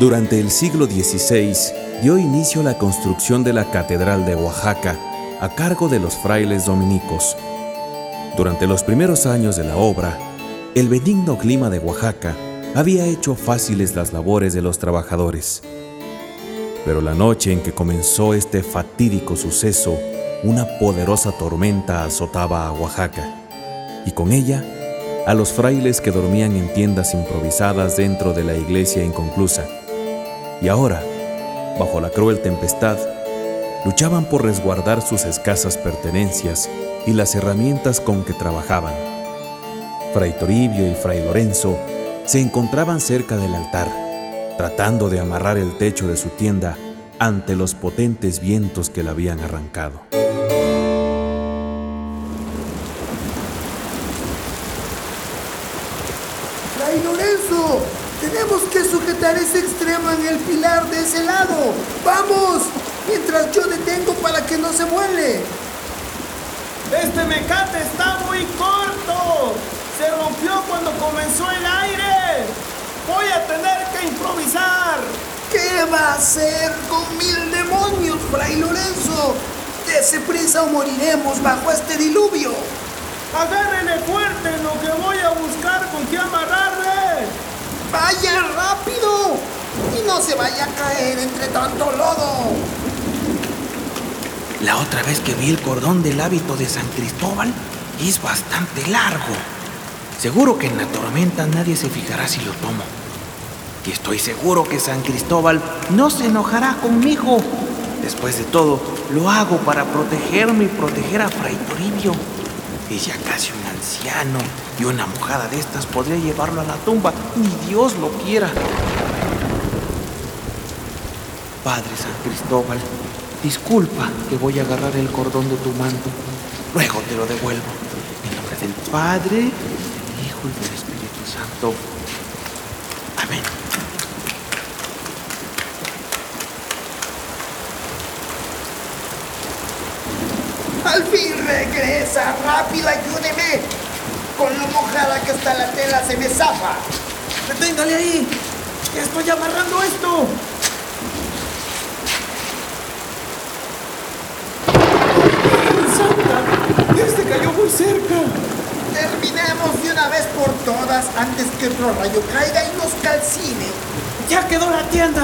Durante el siglo XVI dio inicio la construcción de la Catedral de Oaxaca a cargo de los frailes dominicos. Durante los primeros años de la obra, el benigno clima de Oaxaca había hecho fáciles las labores de los trabajadores. Pero la noche en que comenzó este fatídico suceso, una poderosa tormenta azotaba a Oaxaca, y con ella a los frailes que dormían en tiendas improvisadas dentro de la iglesia inconclusa. Y ahora, bajo la cruel tempestad, luchaban por resguardar sus escasas pertenencias y las herramientas con que trabajaban. Fray Toribio y Fray Lorenzo se encontraban cerca del altar, tratando de amarrar el techo de su tienda ante los potentes vientos que la habían arrancado. En el pilar de ese lado. ¡Vamos! Mientras yo detengo para que no se muele. Este mecate está muy corto. Se rompió cuando comenzó el aire. Voy a tener que improvisar. ¿Qué va a hacer con mil demonios, Fray Lorenzo? Dese prisa o moriremos bajo este diluvio. Agárrenle fuerte en lo que voy a buscar con qué amarrarle. ¡Vaya rápido! No se vaya a caer entre tanto lodo. La otra vez que vi el cordón del hábito de San Cristóbal es bastante largo. Seguro que en la tormenta nadie se fijará si lo tomo. Y estoy seguro que San Cristóbal no se enojará conmigo. Después de todo, lo hago para protegerme y proteger a Fray Toribio. Es ya casi un anciano y una mojada de estas podría llevarlo a la tumba, ni Dios lo quiera. Padre San Cristóbal, disculpa que voy a agarrar el cordón de tu manto. Luego te lo devuelvo. En nombre del Padre, del Hijo y del Espíritu Santo. Amén. Al fin regresa, rápido, ayúdeme. Con lo mojada que está la tela se me zafa. Deténgale ahí. Estoy amarrando esto. Este cayó muy cerca. Terminemos de una vez por todas antes que otro rayo caiga y nos calcine. ¡Ya quedó la tienda!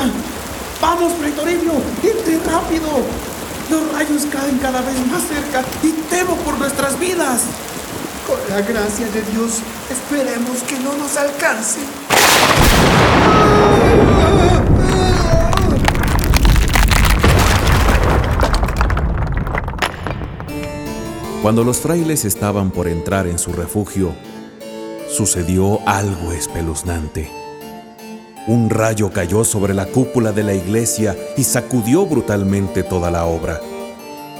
¡Vamos, Fray Toribio! ¡Entre rápido! Los rayos caen cada vez más cerca y temo por nuestras vidas. Con la gracia de Dios, esperemos que no nos alcance. Cuando los frailes estaban por entrar en su refugio, sucedió algo espeluznante. Un rayo cayó sobre la cúpula de la iglesia y sacudió brutalmente toda la obra,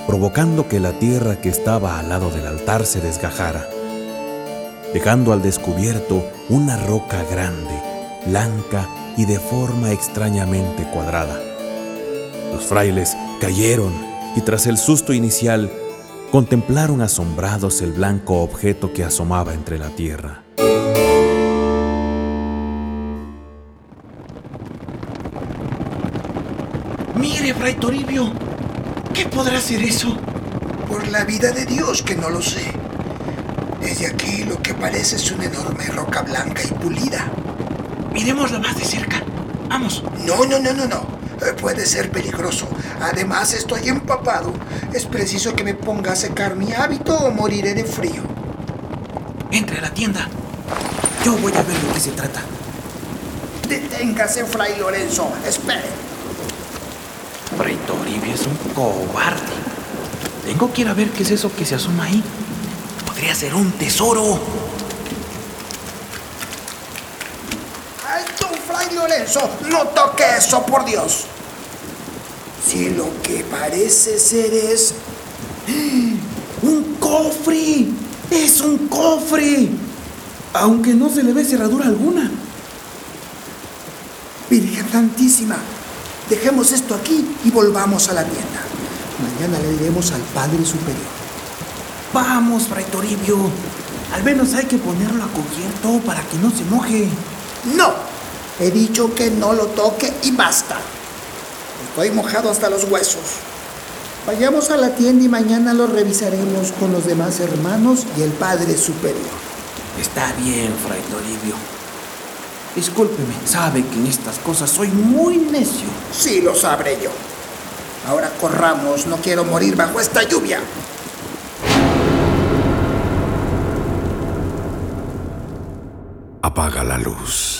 provocando que la tierra que estaba al lado del altar se desgajara, dejando al descubierto una roca grande, blanca y de forma extrañamente cuadrada. Los frailes cayeron y tras el susto inicial contemplaron asombrados el blanco objeto que asomaba entre la tierra. Mire, Fray Toribio, ¿qué podrá ser eso? Por la vida de Dios que no lo sé. Desde aquí lo que parece es una enorme roca blanca y pulida. Miremosla más de cerca. Vamos. No, no, no, no, no. Puede ser peligroso. Además estoy empapado. Es preciso que me ponga a secar mi hábito o moriré de frío. Entre a la tienda. Yo voy a ver de qué se trata. Deténgase, Fray Lorenzo. Espere. Fray Toribio es un cobarde. Tengo que ir a ver qué es eso que se asoma ahí. Podría ser un tesoro. ¡Alto, Fray Lorenzo! ¡No toque eso, por Dios! Si lo que parece ser es... ¡Un cofre! ¡Es un cofre! Aunque no se le ve cerradura alguna. Virgen Santísima, dejemos esto aquí y volvamos a la tienda. Mañana le diremos al Padre Superior. Vamos, Fray Toribio. Al menos hay que ponerlo a cubierto para que no se moje. No, He dicho que no lo toque y basta. Estoy mojado hasta los huesos. Vayamos a la tienda y mañana lo revisaremos con los demás hermanos y el Padre Superior. Está bien, Fray Toribio. Discúlpeme, sabe que en estas cosas soy muy necio. Sí, lo sabré yo. Ahora corramos, no quiero morir bajo esta lluvia. Apaga la luz.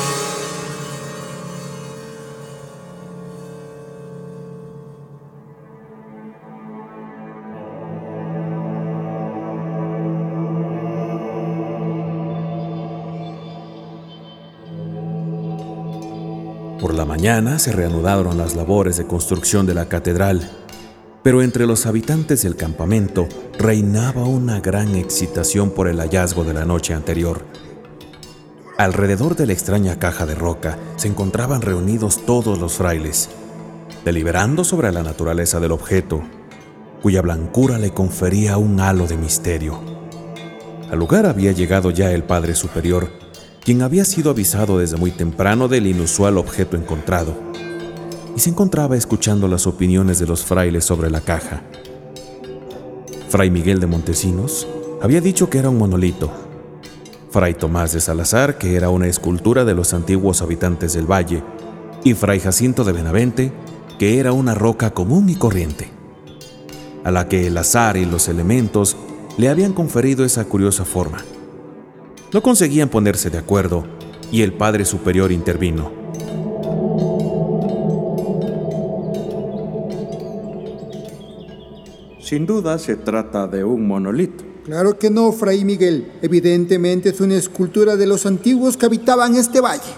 Por la mañana se reanudaron las labores de construcción de la catedral, pero entre los habitantes del campamento reinaba una gran excitación por el hallazgo de la noche anterior. Alrededor de la extraña caja de roca se encontraban reunidos todos los frailes, deliberando sobre la naturaleza del objeto, cuya blancura le confería un halo de misterio. Al lugar había llegado ya el Padre Superior, quien había sido avisado desde muy temprano del inusual objeto encontrado, y se encontraba escuchando las opiniones de los frailes sobre la caja. Fray Miguel de Montesinos había dicho que era un monolito, Fray Tomás de Salazar que era una escultura de los antiguos habitantes del valle, y Fray Jacinto de Benavente que era una roca común y corriente, a la que el azar y los elementos le habían conferido esa curiosa forma. No conseguían ponerse de acuerdo y el Padre Superior intervino. Sin duda se trata de un monolito. Claro que no, Fray Miguel. Evidentemente es una escultura de los antiguos que habitaban este valle.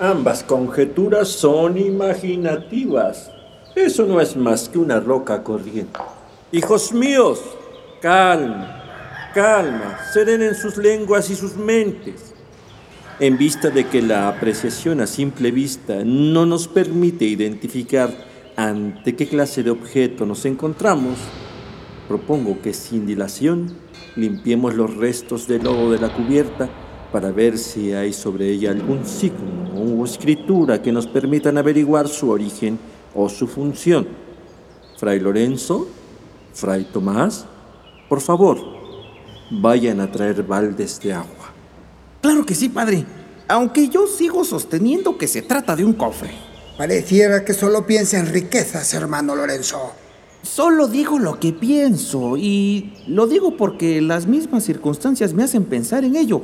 Ambas conjeturas son imaginativas. Eso no es más que una roca corriente. Hijos míos, calma, calma, serenen sus lenguas y sus mentes. En vista de que la apreciación a simple vista no nos permite identificar ante qué clase de objeto nos encontramos, propongo que sin dilación limpiemos los restos de lodo de la cubierta para ver si hay sobre ella algún signo o escritura que nos permitan averiguar su origen o su función. Fray Lorenzo, Fray Tomás, por favor, vayan a traer baldes de agua. Claro que sí, padre. Aunque yo sigo sosteniendo que se trata de un cofre. Pareciera que solo piensa en riquezas, hermano Lorenzo. Solo digo lo que pienso y lo digo porque las mismas circunstancias me hacen pensar en ello.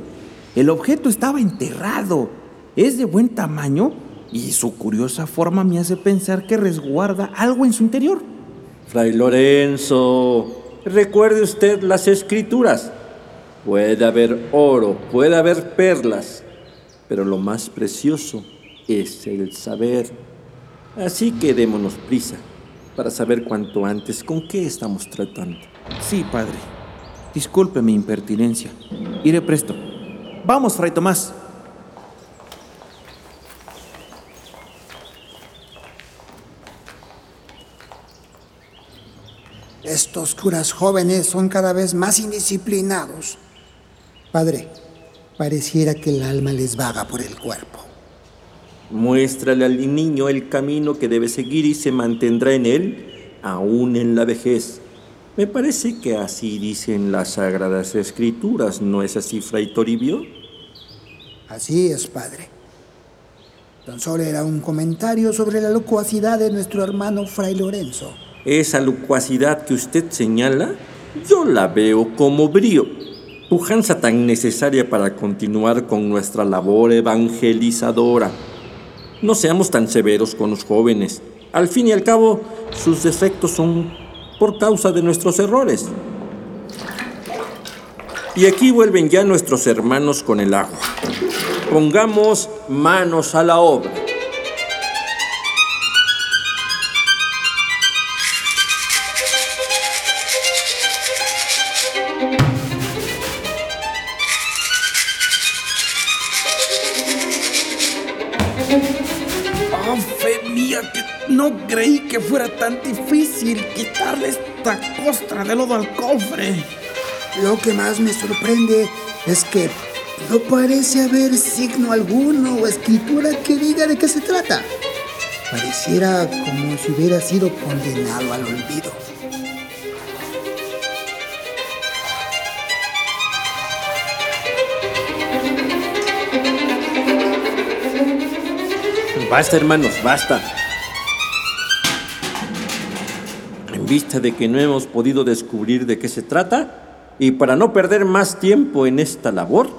El objeto estaba enterrado, es de buen tamaño y su curiosa forma me hace pensar que resguarda algo en su interior. Fray Lorenzo, recuerde usted las escrituras. Puede haber oro, puede haber perlas, pero lo más precioso es el saber. Así que démonos prisa para saber cuanto antes con qué estamos tratando. Sí, padre. Disculpe mi impertinencia. Iré presto. Vamos, Fray Tomás. Estos curas jóvenes son cada vez más indisciplinados. Padre, pareciera que el alma les vaga por el cuerpo. Muéstrale al niño el camino que debe seguir y se mantendrá en él aún en la vejez. Me parece que así dicen las sagradas escrituras, ¿no es así, Fray Toribio? Así es, padre. Tan solo era un comentario sobre la locuacidad de nuestro hermano Fray Lorenzo. Esa locuacidad que usted señala, yo la veo como brío, tan necesaria para continuar con nuestra labor evangelizadora. No seamos tan severos con los jóvenes. Al fin y al cabo, sus defectos son por causa de nuestros errores. Y aquí vuelven ya nuestros hermanos con el agua. Pongamos manos a la obra. Tan difícil quitarle esta costra de lodo al cofre. Lo que más me sorprende es que no parece haber signo alguno o escritura que diga de qué se trata. Pareciera como si hubiera sido condenado al olvido. Basta, hermanos, basta. Vista de que no hemos podido descubrir de qué se trata, y para no perder más tiempo en esta labor,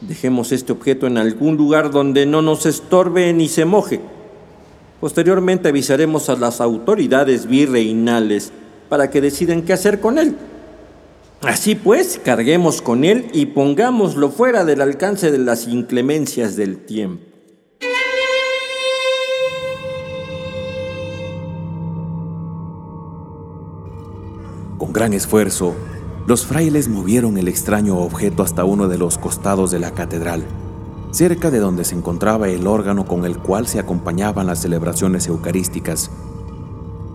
dejemos este objeto en algún lugar donde no nos estorbe ni se moje. Posteriormente avisaremos a las autoridades virreinales para que decidan qué hacer con él. Así pues, carguemos con él y pongámoslo fuera del alcance de las inclemencias del tiempo. Gran esfuerzo, los frailes movieron el extraño objeto hasta uno de los costados de la catedral, cerca de donde se encontraba el órgano con el cual se acompañaban las celebraciones eucarísticas.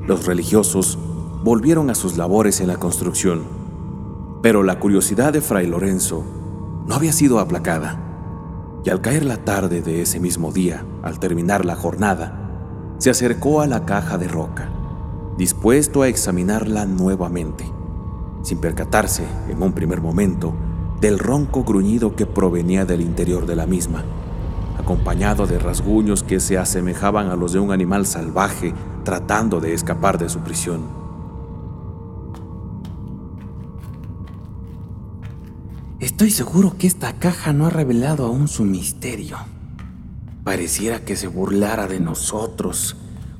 Los religiosos volvieron a sus labores en la construcción, pero la curiosidad de Fray Lorenzo no había sido aplacada, y al caer la tarde de ese mismo día, al terminar la jornada, se acercó a la caja de roca dispuesto a examinarla nuevamente, sin percatarse, en un primer momento, del ronco gruñido que provenía del interior de la misma, acompañado de rasguños que se asemejaban a los de un animal salvaje tratando de escapar de su prisión. Estoy seguro que esta caja no ha revelado aún su misterio. Pareciera que se burlara de nosotros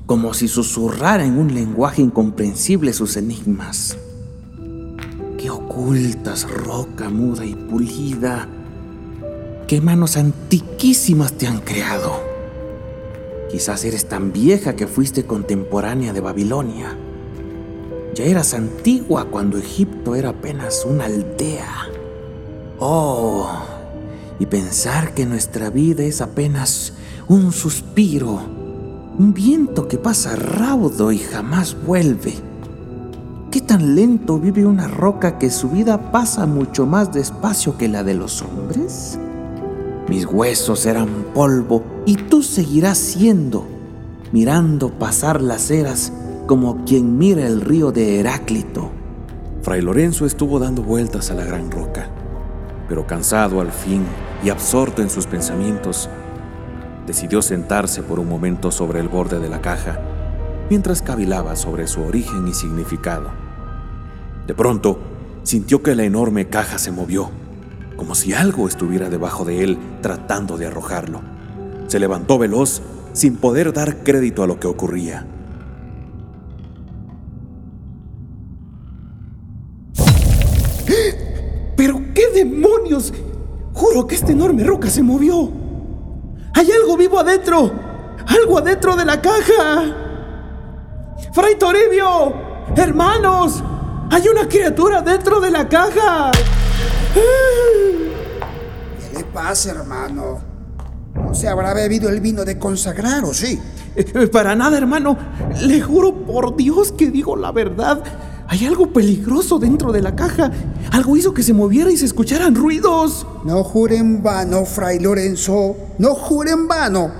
como si susurrara en un lenguaje incomprensible sus enigmas. Qué ocultas, roca muda y pulida. Qué manos antiquísimas te han creado. Quizás eres tan vieja que fuiste contemporánea de Babilonia. Ya eras antigua cuando Egipto era apenas una aldea. Oh, y pensar que nuestra vida es apenas un suspiro un viento que pasa raudo y jamás vuelve. ¿Qué tan lento vive una roca que su vida pasa mucho más despacio que la de los hombres? Mis huesos eran polvo y tú seguirás siendo, mirando pasar las eras como quien mira el río de Heráclito. Fray Lorenzo estuvo dando vueltas a la gran roca, pero cansado al fin y absorto en sus pensamientos, decidió sentarse por un momento sobre el borde de la caja, mientras cavilaba sobre su origen y significado. De pronto, sintió que la enorme caja se movió, como si algo estuviera debajo de él tratando de arrojarlo. Se levantó veloz, sin poder dar crédito a lo que ocurría. ¿Pero qué demonios? Juro que esta enorme roca se movió. Hay algo vivo adentro. Algo adentro de la caja. Fray Toribio. Hermanos. Hay una criatura dentro de la caja. ¿Qué le pasa, hermano? ¿No se habrá bebido el vino de consagrar o sí? Eh, para nada, hermano. Le juro por Dios que digo la verdad. Hay algo peligroso dentro de la caja. Algo hizo que se moviera y se escucharan ruidos. No jure en vano, Fray Lorenzo. No jure en vano.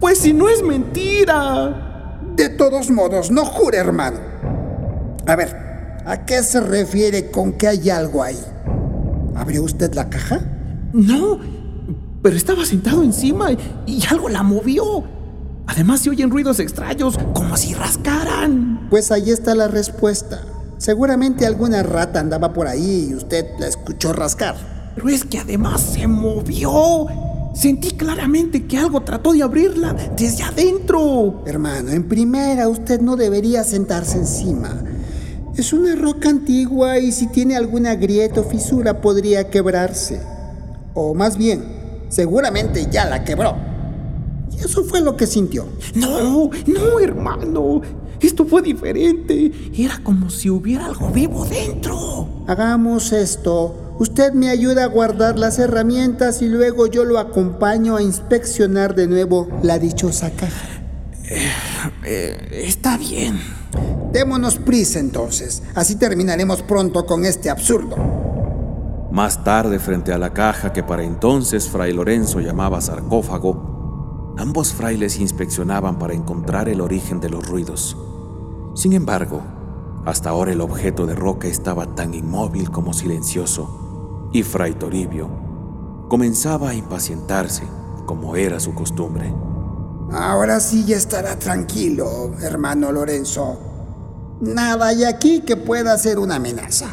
Pues si no es mentira. De todos modos, no jure, hermano. A ver, ¿a qué se refiere con que hay algo ahí? ¿Abrió usted la caja? No, pero estaba sentado encima y, algo la movió. Además se oyen ruidos extraños, como si rascaran. Pues ahí está la respuesta. Seguramente alguna rata andaba por ahí y usted la escuchó rascar. Pero es que además se movió. Sentí claramente que algo trató de abrirla desde adentro. Hermano, en primera usted no debería sentarse encima. Es una roca antigua y si tiene alguna grieta o fisura podría quebrarse. O más bien, seguramente ya la quebró. Eso fue lo que sintió. No, no, hermano. Esto fue diferente. Era como si hubiera algo vivo dentro. Hagamos esto. Usted me ayuda a guardar las herramientas y luego yo lo acompaño a inspeccionar de nuevo la dichosa caja. Eh, Eh, está bien. Démonos prisa entonces, así terminaremos pronto con este absurdo. Más tarde, frente a la caja que para entonces Fray Lorenzo llamaba sarcófago, ambos frailes inspeccionaban para encontrar el origen de los ruidos. Sin embargo, hasta ahora el objeto de roca estaba tan inmóvil como silencioso, y Fray Toribio comenzaba a impacientarse, como era su costumbre. Ahora sí ya estará tranquilo, hermano Lorenzo. Nada hay aquí que pueda ser una amenaza.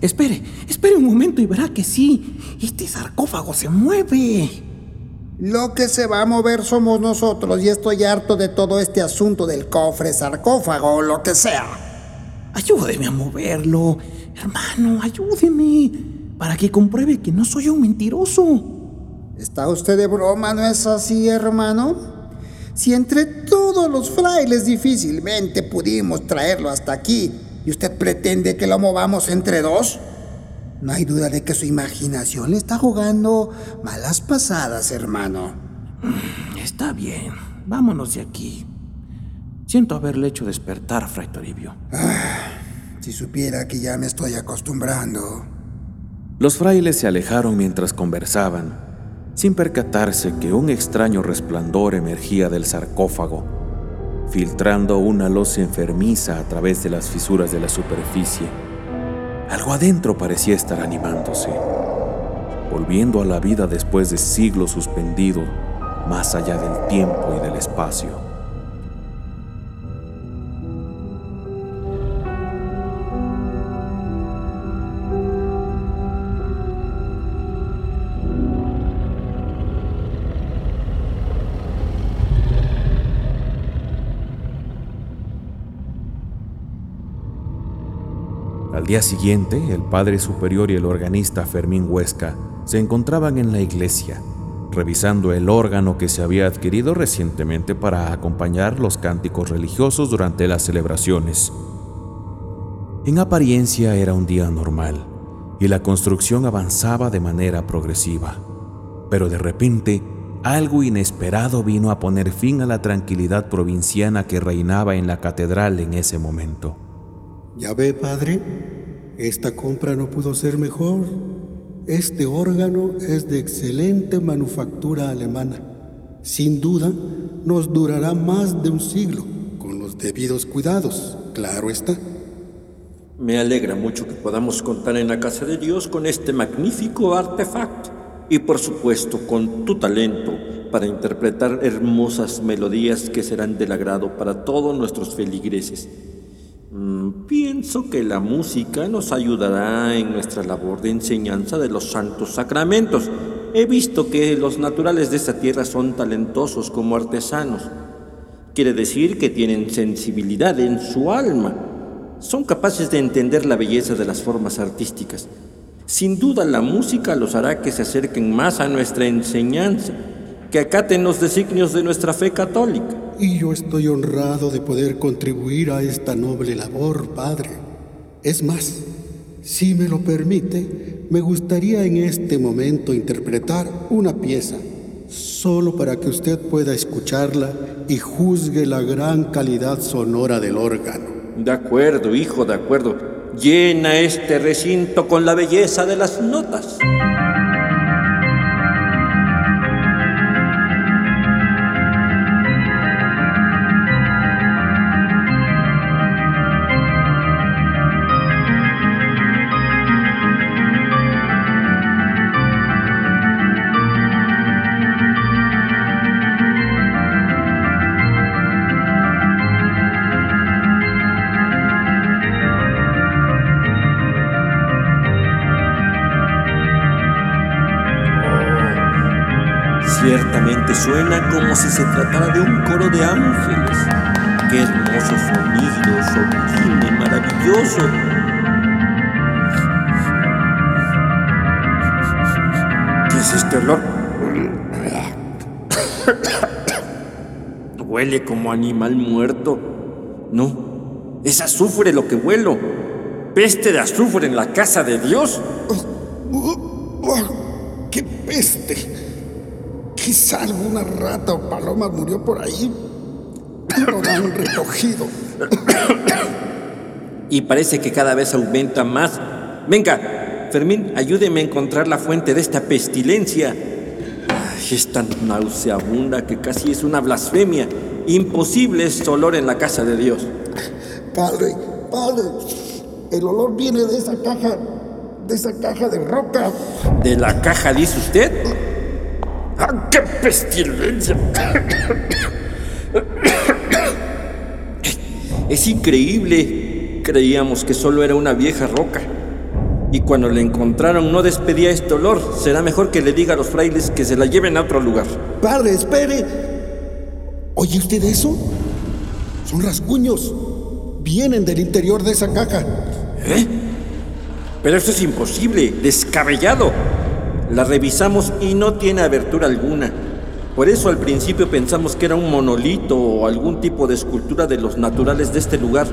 Espere, espere un momento y verá que sí. Este sarcófago se mueve. Lo que se va a mover somos nosotros y estoy harto de todo este asunto del cofre, sarcófago o lo que sea. Ayúdeme a moverlo. Hermano, ayúdeme. Para que compruebe que no soy un mentiroso. ¿Está usted de broma, no es así, hermano? Si entre todos los frailes difícilmente pudimos traerlo hasta aquí y usted pretende que lo movamos entre dos, no hay duda de que su imaginación le está jugando malas pasadas, hermano. Mm, está bien, vámonos de aquí. Siento haberle hecho despertar, Fray Toribio. Ah, si supiera que ya me estoy acostumbrando. Los frailes se alejaron mientras conversaban sin percatarse que un extraño resplandor emergía del sarcófago, filtrando una luz enfermiza a través de las fisuras de la superficie. Algo adentro parecía estar animándose, volviendo a la vida después de siglos suspendido más allá del tiempo y del espacio. Al día siguiente, el padre superior y el organista Fermín Huesca se encontraban en la iglesia, revisando el órgano que se había adquirido recientemente para acompañar los cánticos religiosos durante las celebraciones. En apariencia era un día normal y la construcción avanzaba de manera progresiva, pero de repente algo inesperado vino a poner fin a la tranquilidad provinciana que reinaba en la catedral en ese momento. Ya ve, padre, esta compra no pudo ser mejor. Este órgano es de excelente manufactura alemana. Sin duda, nos durará más de un siglo, con los debidos cuidados, claro está. Me alegra mucho que podamos contar en la casa de Dios con este magnífico artefacto y por supuesto con tu talento para interpretar hermosas melodías que serán del agrado para todos nuestros feligreses. Mm, pienso que la música nos ayudará en nuestra labor de enseñanza de los santos sacramentos. He visto que los naturales de esta tierra son talentosos como artesanos. Quiere decir que tienen sensibilidad en su alma. Son capaces de entender la belleza de las formas artísticas. Sin duda la música los hará que se acerquen más a nuestra enseñanza, que acaten los designios de nuestra fe católica. Y yo estoy honrado de poder contribuir a esta noble labor, Padre. Es más, si me lo permite, me gustaría en este momento interpretar una pieza, solo para que usted pueda escucharla y juzgue la gran calidad sonora del órgano. De acuerdo, hijo, de acuerdo. Llena este recinto con la belleza de las notas. Suena como si se tratara de un coro de ángeles. ¡Qué hermoso sonido, sublime, maravilloso! ¿Qué es este olor? Huele como animal muerto. No, es azufre lo que huelo. Peste de azufre en la casa de Dios. ¡Qué peste! Quizá alguna rata o paloma murió por ahí. lo han recogido. y parece que cada vez aumenta más. Venga, Fermín, ayúdeme a encontrar la fuente de esta pestilencia. es tan nauseabunda que casi es una blasfemia. Imposible es olor en la casa de Dios. Padre, padre, el olor viene de esa caja, de esa caja de roca. ¿De la caja, dice usted? ¡Ah, qué pestilencia! Es increíble. Creíamos que solo era una vieja roca. Y cuando la encontraron no despedía este olor. Será mejor que le diga a los frailes que se la lleven a otro lugar. Padre, espere. ¿Oye usted eso? Son rasguños. Vienen del interior de esa caja. ¿Eh? Pero eso es imposible, descabellado. La revisamos y no tiene abertura alguna. Por eso al principio pensamos que era un monolito o algún tipo de escultura de los naturales de este lugar.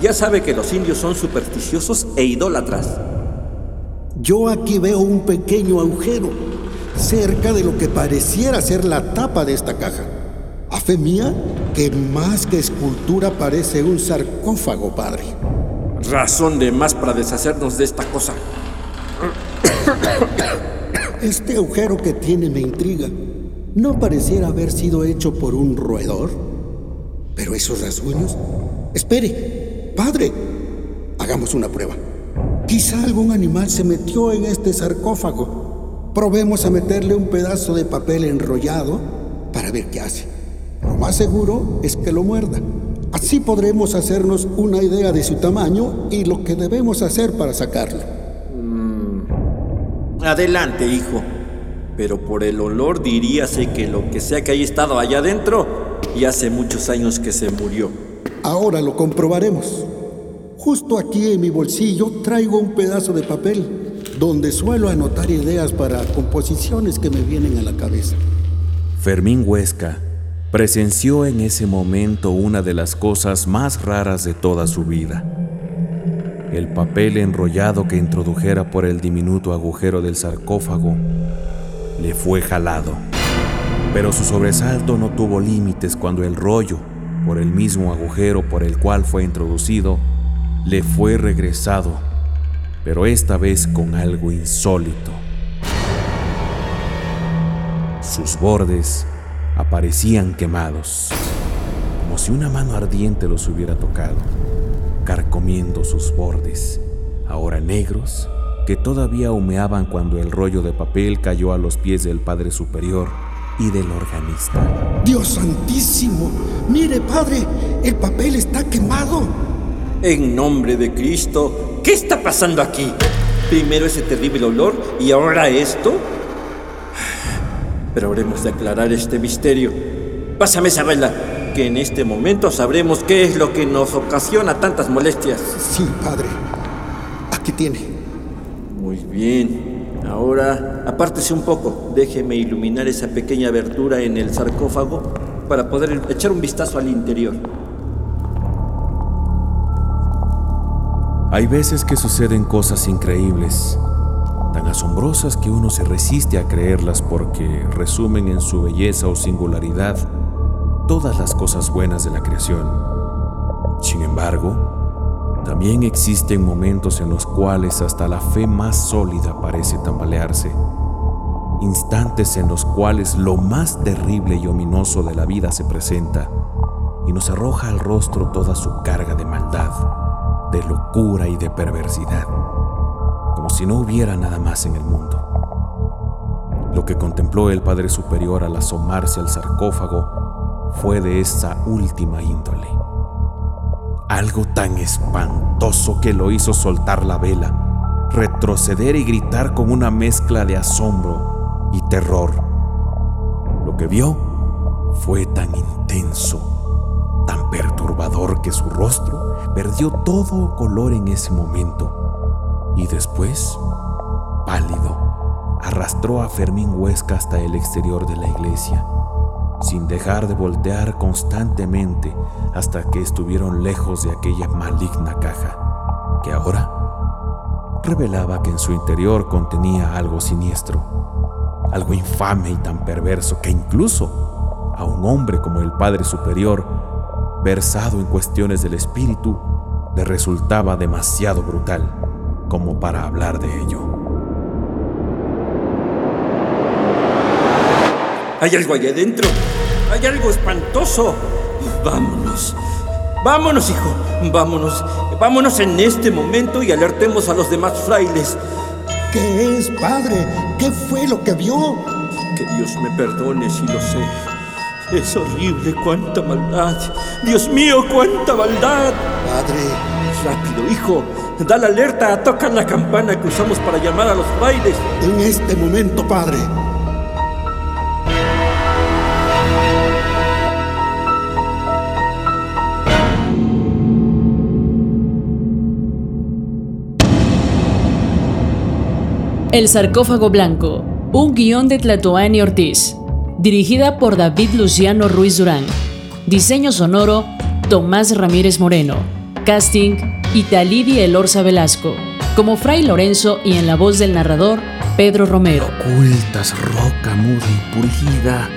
Ya sabe que los indios son supersticiosos e idólatras. Yo aquí veo un pequeño agujero cerca de lo que pareciera ser la tapa de esta caja. A fe mía, que más que escultura parece un sarcófago, padre. Razón de más para deshacernos de esta cosa. Este agujero que tiene me intriga. No pareciera haber sido hecho por un roedor. Pero esos rasguños... Espere, padre. Hagamos una prueba. Quizá algún animal se metió en este sarcófago. Probemos a meterle un pedazo de papel enrollado para ver qué hace. Lo más seguro es que lo muerda. Así podremos hacernos una idea de su tamaño y lo que debemos hacer para sacarlo. Adelante, hijo pero por el olor diríase que lo que sea que haya estado allá adentro y hace muchos años que se murió. Ahora lo comprobaremos. Justo aquí en mi bolsillo traigo un pedazo de papel donde suelo anotar ideas para composiciones que me vienen a la cabeza. Fermín Huesca presenció en ese momento una de las cosas más raras de toda su vida. El papel enrollado que introdujera por el diminuto agujero del sarcófago le fue jalado. Pero su sobresalto no tuvo límites cuando el rollo, por el mismo agujero por el cual fue introducido, le fue regresado, pero esta vez con algo insólito. Sus bordes aparecían quemados, como si una mano ardiente los hubiera tocado, carcomiendo sus bordes, ahora negros que todavía humeaban cuando el rollo de papel cayó a los pies del Padre Superior y del organista. Dios santísimo, mire Padre, el papel está quemado. En nombre de Cristo, ¿qué está pasando aquí? Primero ese terrible olor y ahora esto. Pero habremos de aclarar este misterio. Pásame esa vela, que en este momento sabremos qué es lo que nos ocasiona tantas molestias. Sí, Padre. Aquí tiene. Muy bien. Ahora, apártese un poco. Déjeme iluminar esa pequeña abertura en el sarcófago para poder echar un vistazo al interior. Hay veces que suceden cosas increíbles, tan asombrosas que uno se resiste a creerlas porque resumen en su belleza o singularidad todas las cosas buenas de la creación. Sin embargo, también existen momentos en los cuales hasta la fe más sólida parece tambalearse. Instantes en los cuales lo más terrible y ominoso de la vida se presenta y nos arroja al rostro toda su carga de maldad, de locura y de perversidad, como si no hubiera nada más en el mundo. Lo que contempló el Padre Superior al asomarse al sarcófago fue de esa última índole algo tan espantoso que lo hizo soltar la vela, retroceder y gritar con una mezcla de asombro y terror. Lo que vio fue tan intenso, tan perturbador que su rostro perdió todo color en ese momento y después, pálido, arrastró a Fermín Huesca hasta el exterior de la iglesia sin dejar de voltear constantemente hasta que estuvieron lejos de aquella maligna caja, que ahora revelaba que en su interior contenía algo siniestro, algo infame y tan perverso que incluso a un hombre como el Padre Superior versado en cuestiones del espíritu, le resultaba demasiado brutal como para hablar de ello. Hay algo allá adentro. Hay algo espantoso. Vámonos. Vámonos, hijo. Vámonos. Vámonos en este momento y alertemos a los demás frailes. ¿Qué es, padre? ¿Qué fue lo que vio? Que Dios me perdone si lo sé. Es horrible cuánta maldad. Dios mío, cuánta maldad. Padre. Rápido, hijo. Da la alerta, toca la campana que usamos para llamar a los frailes. En este momento, padre. El sarcófago blanco, un guion de Tlatoani Ortiz, dirigida por David Luciano Ruiz Durán. Diseño sonoro, Tomás Ramírez Moreno. Casting, Italidi Elorza Velasco. Como Fray Lorenzo y en la voz del narrador, Pedro Romero. Ocultas, roca muda y pulida.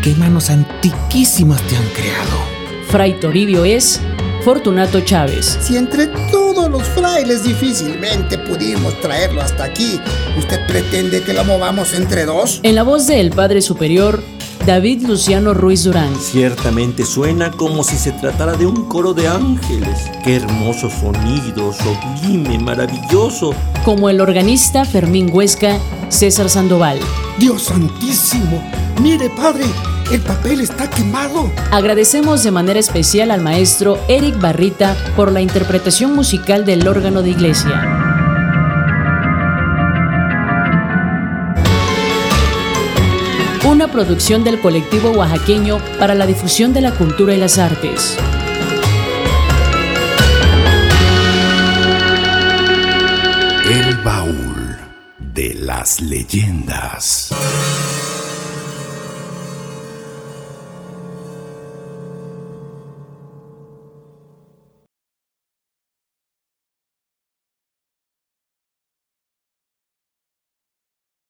¿Qué manos antiquísimas te han creado? Fray Toribio es Fortunato Chávez. Si entre todos los frailes difícilmente pudimos traerlo hasta aquí, ¿usted pretende que lo movamos entre dos? En la voz del Padre Superior, David Luciano Ruiz Durán. Ciertamente suena como si se tratara de un coro de ángeles. Qué hermosos sonidos, sublime, maravilloso. Como el organista Fermín Huesca, César Sandoval. Dios santísimo. Mire, padre, el papel está quemado. Agradecemos de manera especial al maestro Eric Barrita por la interpretación musical del órgano de iglesia. Una producción del colectivo oaxaqueño para la difusión de la cultura y las artes. El baúl de las leyendas.